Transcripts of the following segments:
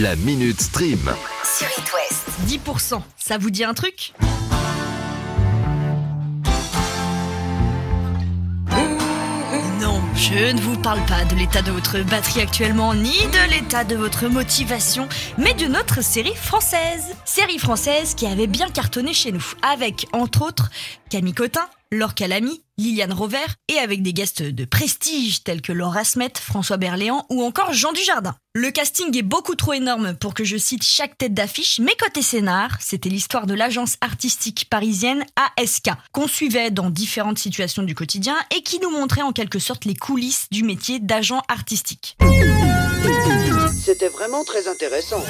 La Minute Stream. Sur It West. 10%, ça vous dit un truc? Non, je ne vous parle pas de l'état de votre batterie actuellement, ni de l'état de votre motivation, mais de notre série française. Série française qui avait bien cartonné chez nous, avec, entre autres, Camille Cotin, Laure Calamy, Liliane Rover, et avec des guests de prestige tels que Laura Smet, François Berléand ou encore Jean Dujardin. Le casting est beaucoup trop énorme pour que je cite chaque tête d'affiche, mais côté scénar, c'était l'histoire de l'agence artistique parisienne ASK, qu'on suivait dans différentes situations du quotidien et qui nous montrait en quelque sorte les coulisses du métier d'agent artistique. C'était vraiment très intéressant.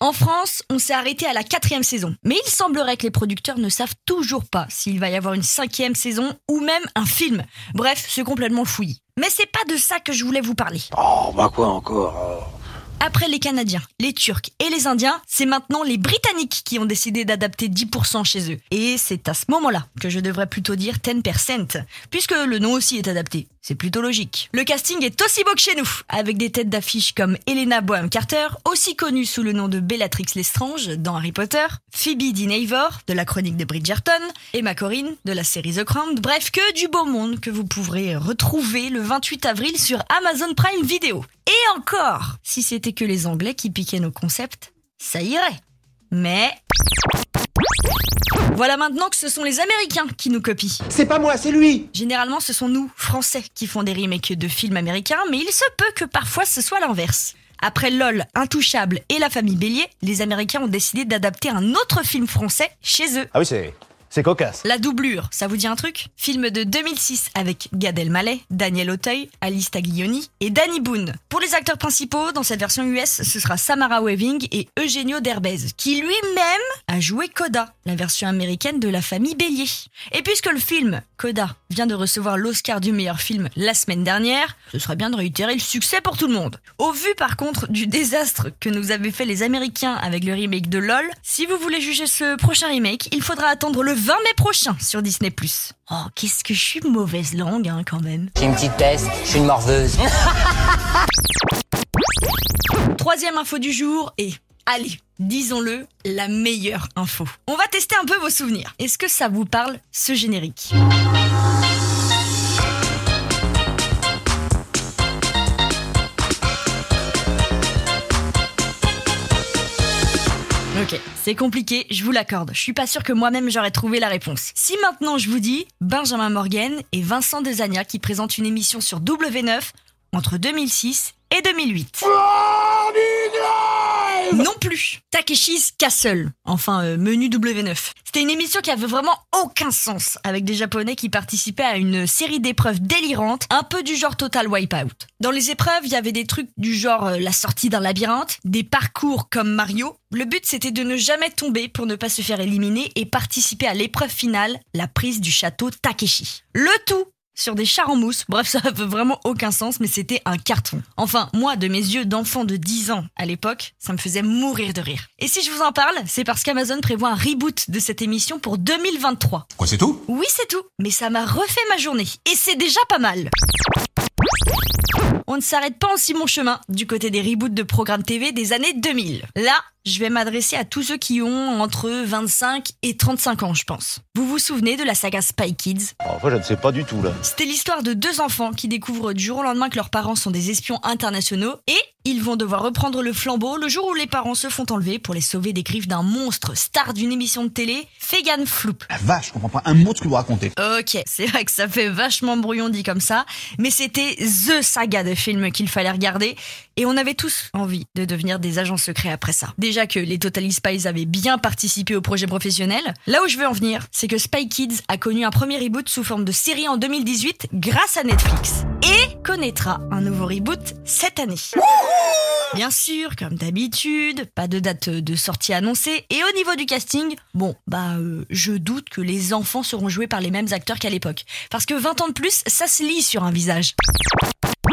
En France, on s'est arrêté à la quatrième saison. Mais il semblerait que les producteurs ne savent toujours pas s'il va y avoir une cinquième saison ou même un film. Bref, c'est complètement fouillis. Mais c'est pas de ça que je voulais vous parler. Oh, bah quoi encore. Après les Canadiens, les Turcs et les Indiens, c'est maintenant les Britanniques qui ont décidé d'adapter 10% chez eux. Et c'est à ce moment-là que je devrais plutôt dire 10%, puisque le nom aussi est adapté. C'est plutôt logique. Le casting est aussi beau que chez nous, avec des têtes d'affiche comme Helena Boham Carter, aussi connue sous le nom de Bellatrix Lestrange dans Harry Potter, Phoebe Dynevor de la chronique de Bridgerton, Emma Corrin de la série The Crown, bref que du beau monde que vous pourrez retrouver le 28 avril sur Amazon Prime Video. Et encore, si c'était que les Anglais qui piquaient nos concepts, ça irait. Mais... Voilà maintenant que ce sont les Américains qui nous copient. C'est pas moi, c'est lui Généralement, ce sont nous, Français, qui font des remakes de films américains, mais il se peut que parfois ce soit l'inverse. Après LOL, Intouchable et La famille Bélier, les Américains ont décidé d'adapter un autre film français chez eux. Ah oui, c'est. C'est cocasse. La doublure, ça vous dit un truc? Film de 2006 avec Gad Elmaleh, Daniel Auteuil, Alice Taglioni et Danny Boone. Pour les acteurs principaux, dans cette version US, ce sera Samara Weaving et Eugenio Derbez, qui lui-même a joué Coda, la version américaine de La famille Bélier. Et puisque le film Coda vient de recevoir l'Oscar du meilleur film la semaine dernière, ce serait bien de réitérer le succès pour tout le monde. Au vu par contre du désastre que nous avaient fait les Américains avec le remake de LOL, si vous voulez juger ce prochain remake, il faudra attendre le 20 mai prochain sur Disney+. Oh, qu'est-ce que je suis mauvaise langue, hein, quand même. J'ai une petite peste, je suis une morveuse. Troisième info du jour et, allez, disons-le, la meilleure info. On va tester un peu vos souvenirs. Est-ce que ça vous parle, ce générique? C'est compliqué, je vous l'accorde. Je suis pas sûre que moi-même j'aurais trouvé la réponse. Si maintenant je vous dis Benjamin Morgan et Vincent Desagna qui présentent une émission sur W9 entre 2006 et 2008. Non plus. Takeshi's Castle, enfin euh, menu W9. C'était une émission qui avait vraiment aucun sens, avec des Japonais qui participaient à une série d'épreuves délirantes, un peu du genre Total Wipeout. Dans les épreuves, il y avait des trucs du genre euh, la sortie d'un labyrinthe, des parcours comme Mario. Le but c'était de ne jamais tomber pour ne pas se faire éliminer et participer à l'épreuve finale, la prise du château Takeshi. Le tout sur des chars en mousse. Bref, ça avait vraiment aucun sens, mais c'était un carton. Enfin, moi, de mes yeux d'enfant de 10 ans à l'époque, ça me faisait mourir de rire. Et si je vous en parle, c'est parce qu'Amazon prévoit un reboot de cette émission pour 2023. Quoi, c'est tout? Oui, c'est tout. Mais ça m'a refait ma journée. Et c'est déjà pas mal. On ne s'arrête pas en si bon chemin du côté des reboots de programmes TV des années 2000. Là, je vais m'adresser à tous ceux qui ont entre 25 et 35 ans, je pense. Vous vous souvenez de la saga Spy Kids? Enfin, je ne sais pas du tout là. C'était l'histoire de deux enfants qui découvrent du jour au lendemain que leurs parents sont des espions internationaux et ils vont devoir reprendre le flambeau le jour où les parents se font enlever pour les sauver des griffes d'un monstre star d'une émission de télé, Fegan Floop. La vache, je comprends pas un mot de ce que vous racontez. Ok, c'est vrai que ça fait vachement brouillon dit comme ça, mais c'était THE saga de film qu'il fallait regarder et on avait tous envie de devenir des agents secrets après ça. Déjà que les Totally Spies avaient bien participé au projet professionnel, là où je veux en venir, c'est que Spy Kids a connu un premier reboot sous forme de série en 2018 grâce à Netflix et connaîtra un nouveau reboot cette année. Bien sûr, comme d'habitude, pas de date de sortie annoncée. Et au niveau du casting, bon, bah, euh, je doute que les enfants seront joués par les mêmes acteurs qu'à l'époque. Parce que 20 ans de plus, ça se lit sur un visage.